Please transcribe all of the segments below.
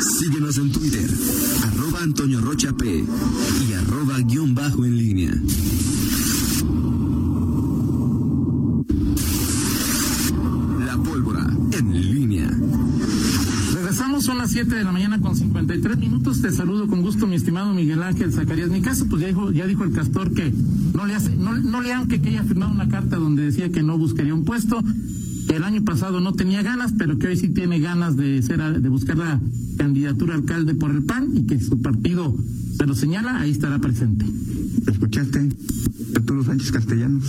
Síguenos en Twitter, arroba Antonio Rocha P y arroba guion bajo en línea. La pólvora en línea. Regresamos, son las 7 de la mañana con 53 minutos. Te saludo con gusto, mi estimado Miguel Ángel Zacarías. Mi caso, pues ya dijo, ya dijo el castor que no le hace, no, le han que haya firmado una carta donde decía que no buscaría un puesto. El año pasado no tenía ganas, pero que hoy sí tiene ganas de ser, de buscar la candidatura a alcalde por el PAN y que su partido se lo señala, ahí estará presente. ¿Escuchaste? Arturo Sánchez Castellanos.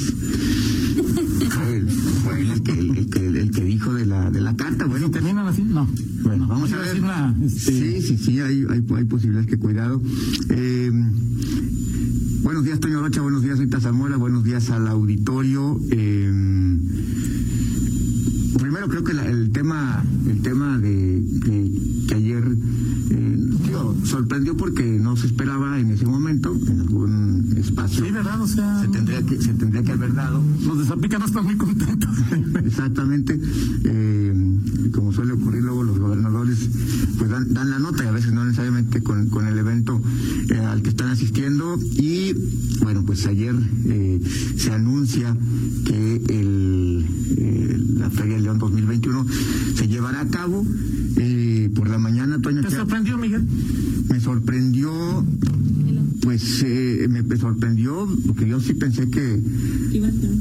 Fue el, que, el, que, el que dijo de la, de la carta. Bueno, Si terminan así, no. Bueno, vamos a ver. decir la, este, Sí, sí, sí, hay, hay, hay posibilidades que cuidado. Eh, buenos días, Toño Rocha, buenos días, Rita Zamora, buenos días al auditorio. Eh, primero creo que la- el tema el tema de que, que ayer eh, sorprendió porque no se esperaba en ese momento en algún espacio Sí, ¿verdad? O sea, se tendría que se tendría que haber dado los de Zapica no están muy contentos. Exactamente, eh, como suele ocurrir luego los gobernadores pues dan, dan la nota y a veces no necesariamente con, con el evento eh, al que están asistiendo y bueno pues ayer eh, se anuncia que el, eh, la Feria León 2021 se llevará a cabo eh, por la mañana Toño ¿Te sorprendió, Miguel? me sorprendió pues eh, me, me sorprendió porque yo sí pensé que,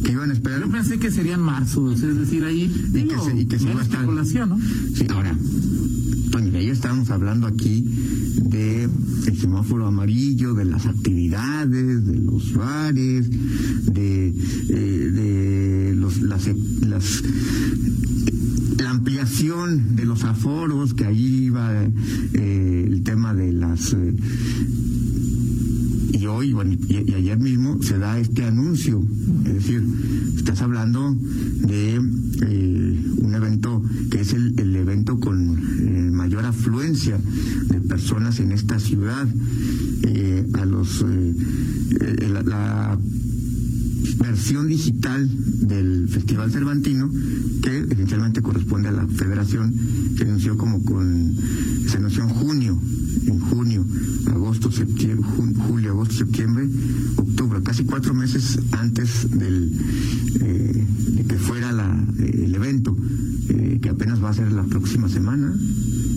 que iban a esperar Yo pensé que sería en marzo, es decir, ahí Y digo, que se- y que se mera iba a estar- ¿no? Sí, ahora, Toño, de ayer estábamos hablando aquí de el semáforo amarillo, de las actividades, de los bares, de, eh, de las, las la ampliación de los aforos, que ahí iba eh, el tema de las eh, y hoy bueno, y, ayer mismo se da este anuncio. Es decir, estás hablando de eh, un evento que es el, evento con mayor afluencia de personas en esta ciudad. A los la versión digital del Festival Cervantino, que esencialmente corresponde a la federación, que anunció como con, se anunció en junio, en junio, agosto, septiembre, julio, agosto, septiembre, octubre, casi cuatro meses antes del, eh, de que fuera la, el evento, eh, que apenas va a ser la próxima semana.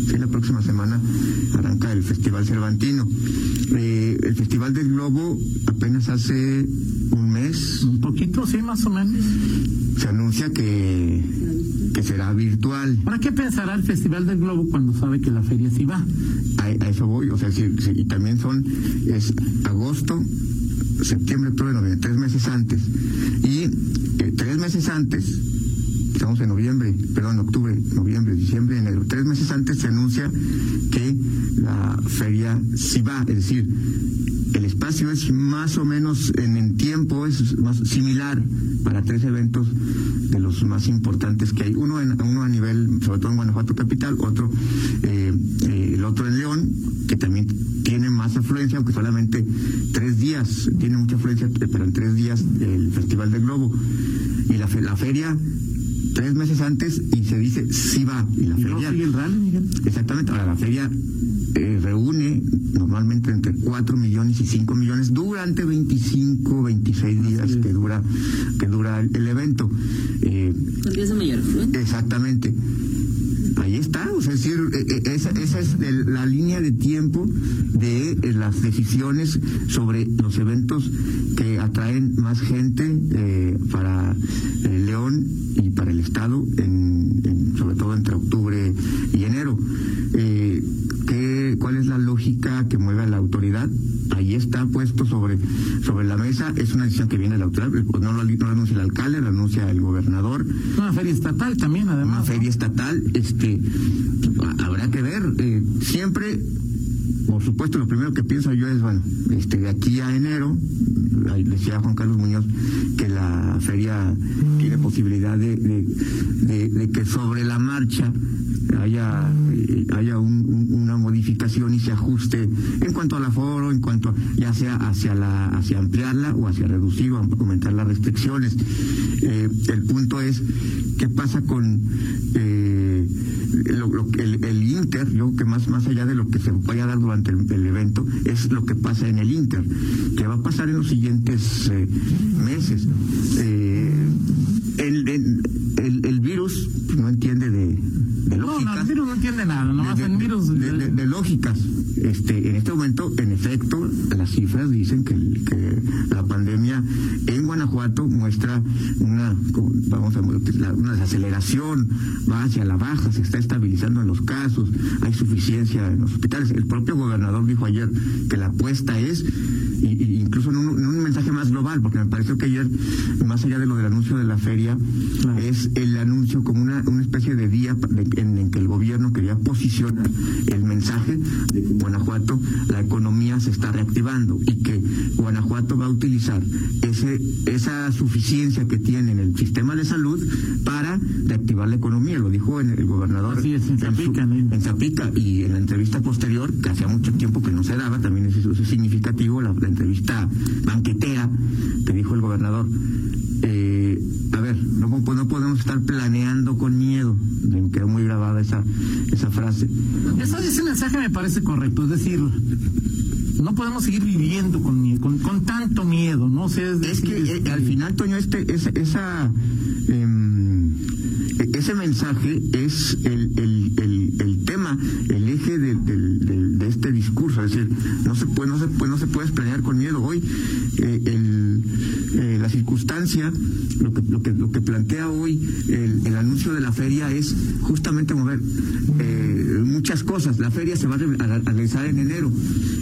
Sí, la próxima semana arranca el Festival Cervantino. Eh, el Festival del Globo apenas hace un sí, más o menos. Se anuncia que, que será virtual. ¿Para qué pensará el Festival del Globo cuando sabe que la feria sí va? A, eso voy, o sea, sí, sí, y también son, es agosto, septiembre, octubre, noviembre, tres meses antes. Y eh, tres meses antes, estamos en noviembre, perdón, octubre, noviembre, diciembre, enero, tres meses antes se anuncia que la feria sí va, es decir, el espacio es más o menos en el tiempo, es más similar para tres eventos de los más importantes que hay. Uno, en, uno a nivel, sobre todo en Guanajuato capital, otro, eh, eh, el otro en León, que también tiene más afluencia, aunque solamente tres días, tiene mucha afluencia, pero en tres días el Festival del Globo. Y la, fe- la feria, tres meses antes, y se dice sí va. Y la ¿Y luego feria, sigue el rally, Miguel? Exactamente, ahora la feria eh, reúne normalmente entre 4 millones y 5 millones durante 25, 26 días que dura que dura el, el evento. Eh, Con días de mayor afluencia. exactamente. Ahí está, o sea, es decir, eh, eh, esa, esa es el- la línea de tiempo de eh, las decisiones sobre los eventos que atraen más gente eh, para eh, León y para el Estado, en, en- sobre todo entre octubre y enero. Eh, ¿qué- ¿Cuál es la lógica que mueve a la autoridad? Ahí está puesto sobre, sobre la mesa, es una decisión que viene de la autoridad, pues no lo, no lo anuncia el alcalde, lo anuncia el gobernador, Una feria estatal también, además. una ¿no? feria estatal, este, ha- habrá que ver. eh, siempre, por supuesto, lo primero que pienso yo es, bueno, este, de aquí a enero, decía Juan Carlos Muñoz que la feria tiene posibilidad de, de, de- de que sobre la marcha haya eh, haya un- modificación y se ajuste en cuanto al aforo, en cuanto ya sea hacia la hacia ampliarla o hacia reducir o aumentar las restricciones. Eh, el punto es qué pasa con eh, el, el, Inter, yo que más, más allá de lo que se vaya a dar durante el, evento, es lo que pasa en el Inter, que va a pasar en los siguientes eh, meses. El, el, el, virus no entiende de. No, no, el virus no entiende nada, nomás de, el virus... De, de, lógicas. Este, en este momento, en efecto, las cifras dicen que, la pandemia en Guanajuato muestra una, vamos a una desaceleración, va hacia la baja, se está estabilizando en los casos, hay suficiencia en los hospitales. El propio gobernador dijo ayer que la apuesta es, más global, porque me pareció que ayer, más allá de lo del anuncio de la feria, es el anuncio como una, una especie de día en, en que el gobierno quería posicionar el mensaje de que en Guanajuato la economía se está reactivando y que Guanajuato va a utilizar ese, esa suficiencia que tiene en el sistema de salud para reactivar la economía. Lo dijo el, gobernador en, Zapica, en, Zapica, y en la entrevista posterior, que hacía mucho tiempo que no se daba, también es, es significativo, la, entrevista banquetera que dijo el gobernador. Eh, a ver, no, no podemos estar planeando con miedo. Me quedó muy grabada esa, esa frase. ese mensaje me parece correcto, es decir, no podemos seguir viviendo con, con, con tanto miedo, ¿no? sé es, que eh, al final, Toño, este, esa, esa em, e, ese mensaje es el, el, el, el tema, el eje de, de, este discurso. Es decir, no se puede, no se puede, no se puede planear con miedo. Hoy eh, el, eh, la circunstancia, lo que, lo que, lo que plantea hoy el, anuncio de la feria es justamente mover eh, muchas cosas. La feria se va a realizar en enero.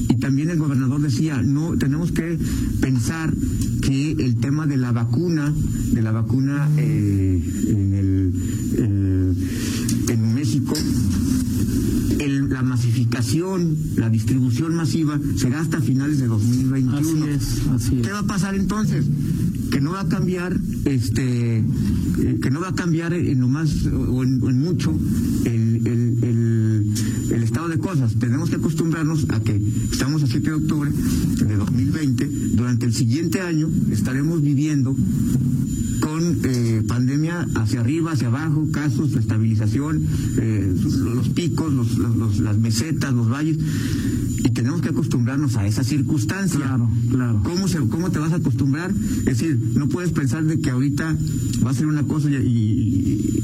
Y también el gobernador decía, no, tenemos que pensar que el tema de la vacuna, de la vacuna eh, en el la distribución masiva será hasta finales de 2021. Así es, así ¿Qué va a pasar entonces? Que no va a cambiar, este, eh, que no va a cambiar en lo más o en, mucho el, el, el, el, estado de cosas. Tenemos que acostumbrarnos a que estamos a 7 de octubre de 2020. Durante el siguiente año estaremos viviendo con eh, pandemia hacia arriba, hacia abajo, casos, estabilización, eh, los picos, los, las mesetas, los valles, y tenemos que acostumbrarnos a esa circunstancia. Claro, claro. ¿Cómo, se, ¿Cómo te vas a acostumbrar? Es decir, no puedes pensar de que ahorita va a ser una cosa y,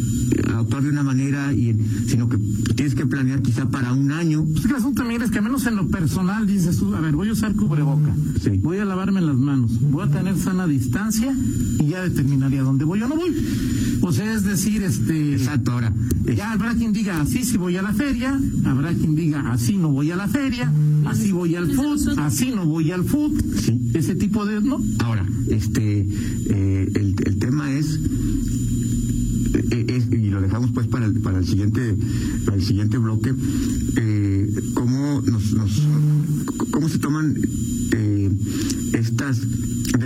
actuar de una manera, y, sino que tienes que planear quizá para un año. Pues el asunto también es que, menos en lo personal, dices tú, a ver, voy a usar cubreboca, voy a lavarme las manos, voy a tener sana distancia y ya determinaría dónde voy o no voy. O sea, es decir, este. Exacto, ahora. Ya habrá quien diga así si voy a la feria, habrá quien diga así no voy a la feria, así voy al food, así no voy al food. Sí. Ese tipo de. ¿no? Ahora, este. Eh, el, el tema es eh, y lo dejamos pues para el, para el siguiente para el siguiente bloque eh, cómo nos, nos cómo se toman eh, estas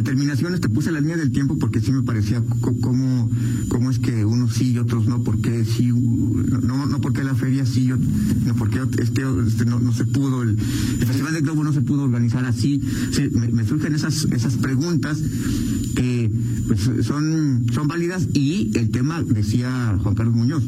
determinaciones te puse la línea del tiempo porque sí me parecía cómo, cómo es que unos sí y otros no, porque sí, no, no porque la feria sí, no porque este, este no, no, se pudo, el, Festival de Globo no se pudo organizar así. me, surgen esas, esas preguntas que pues, son, son válidas y el tema, decía Juan Carlos Muñoz,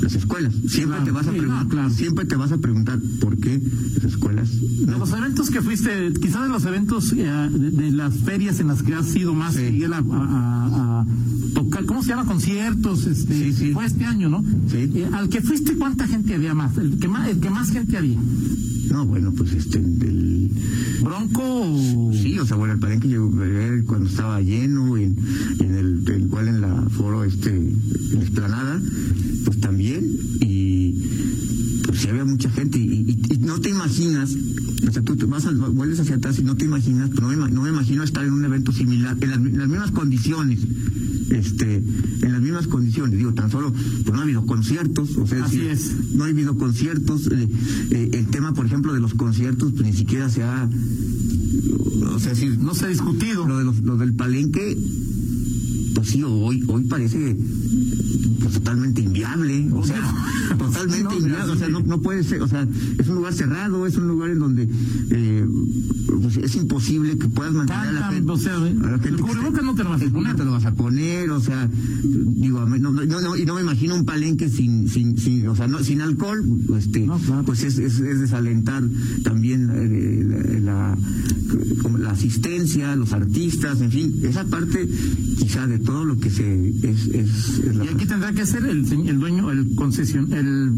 las escuelas. Siempre te vas a preguntar, siempre te vas a preguntar por qué las escuelas. De los eventos que fuiste, quizás de los eventos eh, de, las ferias en las que has sido más a, tocar, ¿cómo se llama? Conciertos, este, fue este año, ¿no? Sí. Eh, al que fuiste, ¿cuánta gente había más? El que más, el que más gente había. No, bueno, pues este, del Bronco. Sí, o sea, bueno, el palenque llegó cuando estaba lleno, en, en el, igual en la foro, este, en la esplanada, pues también, y pues sí había mucha gente, y, no te imaginas, o sea, tú te vas vuelves hacia atrás y no te imaginas, pues no me, no me imagino estar en un evento similar, en las mismas condiciones este, en las mismas condiciones. Digo, tan solo, pues no ha habido conciertos, o sea, Así es. no ha habido conciertos. Eh, eh, el tema, por ejemplo, de los conciertos, pues ni siquiera se ha, o sea, si, no se ha discutido. Lo, de los, lo del palenque, pues sí, hoy, hoy parece pues, totalmente inviable, o sea, totalmente no, inviable, o sea, no, no puede ser, o sea, es un lugar cerrado, es un lugar en donde eh, pues, es imposible que puedas mantener a la gente. o sea, a la gente el cubrebocas no te lo vas a poner. te lo vas a poner, o sea, digo, no, no, y no me imagino un palenque sin, sin, sin o sea, no, sin alcohol, este, claro. pues es, es, es desalentar también eh, la, la, la asistencia, los artistas, en fin, esa parte quizá de todo lo que se es, es, es la Y aquí tendrá que ser el, el dueño, el concesión, el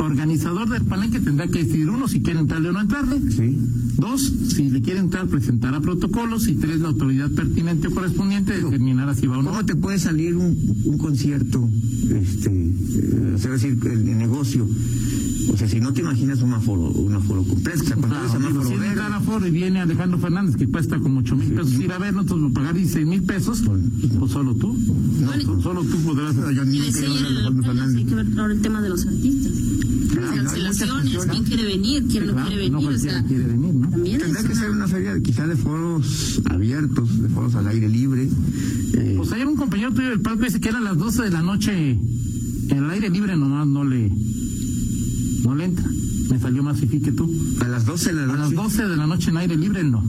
organizador del palenque tendrá que decidir uno si quiere entrarle o no entrarle. sí. Dos, si le quiere entrar, presentará protocolos. Y tres, la autoridad pertinente o correspondiente determinará si va o no. ¿Cómo te puede salir un, un concierto, este, eh, o sea, decir, el, el negocio? O sea, si no te imaginas un aforo, un aforo completo, o Claro, digo, semáforo si verde, entra a la Ford y viene Alejandro Fernández, que cuesta como 8 mil pesos ir a ver, nosotros pagar 16 mil pesos, pues solo tú. No, Solo tú podrás. no, yo ni Y me decía quiero ayer ver a el Alejandro alcalde, hay que ver ahora el tema de los artistas. Claro, Cancelaciones, quién quiere venir, quién no Claro, quiere no venir, o cualquiera sea, quiere venir, ¿no? también Tendrá que ser una- feria quizá de foros abiertos, de foros al aire libre. eh, Pues ayer un compañero tuyo del palco dice que eran las 12 de la noche, en el aire libre nomás no le, no le entra. Me salió más fifí que tú. a las 12 de la A las noche, 12 de la noche en aire libre no.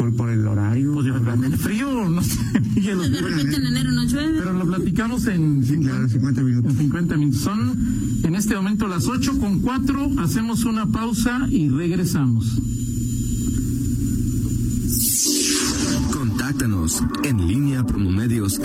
Por, por el horario. Pues en el frío, no sé. De repente en enero no llueve. pero lo platicamos en Sí, claro, 50 minutos. En 50 minutos. Son en este momento las 8 con 4. Hacemos una pausa y regresamos. Contáctanos en línea promomedios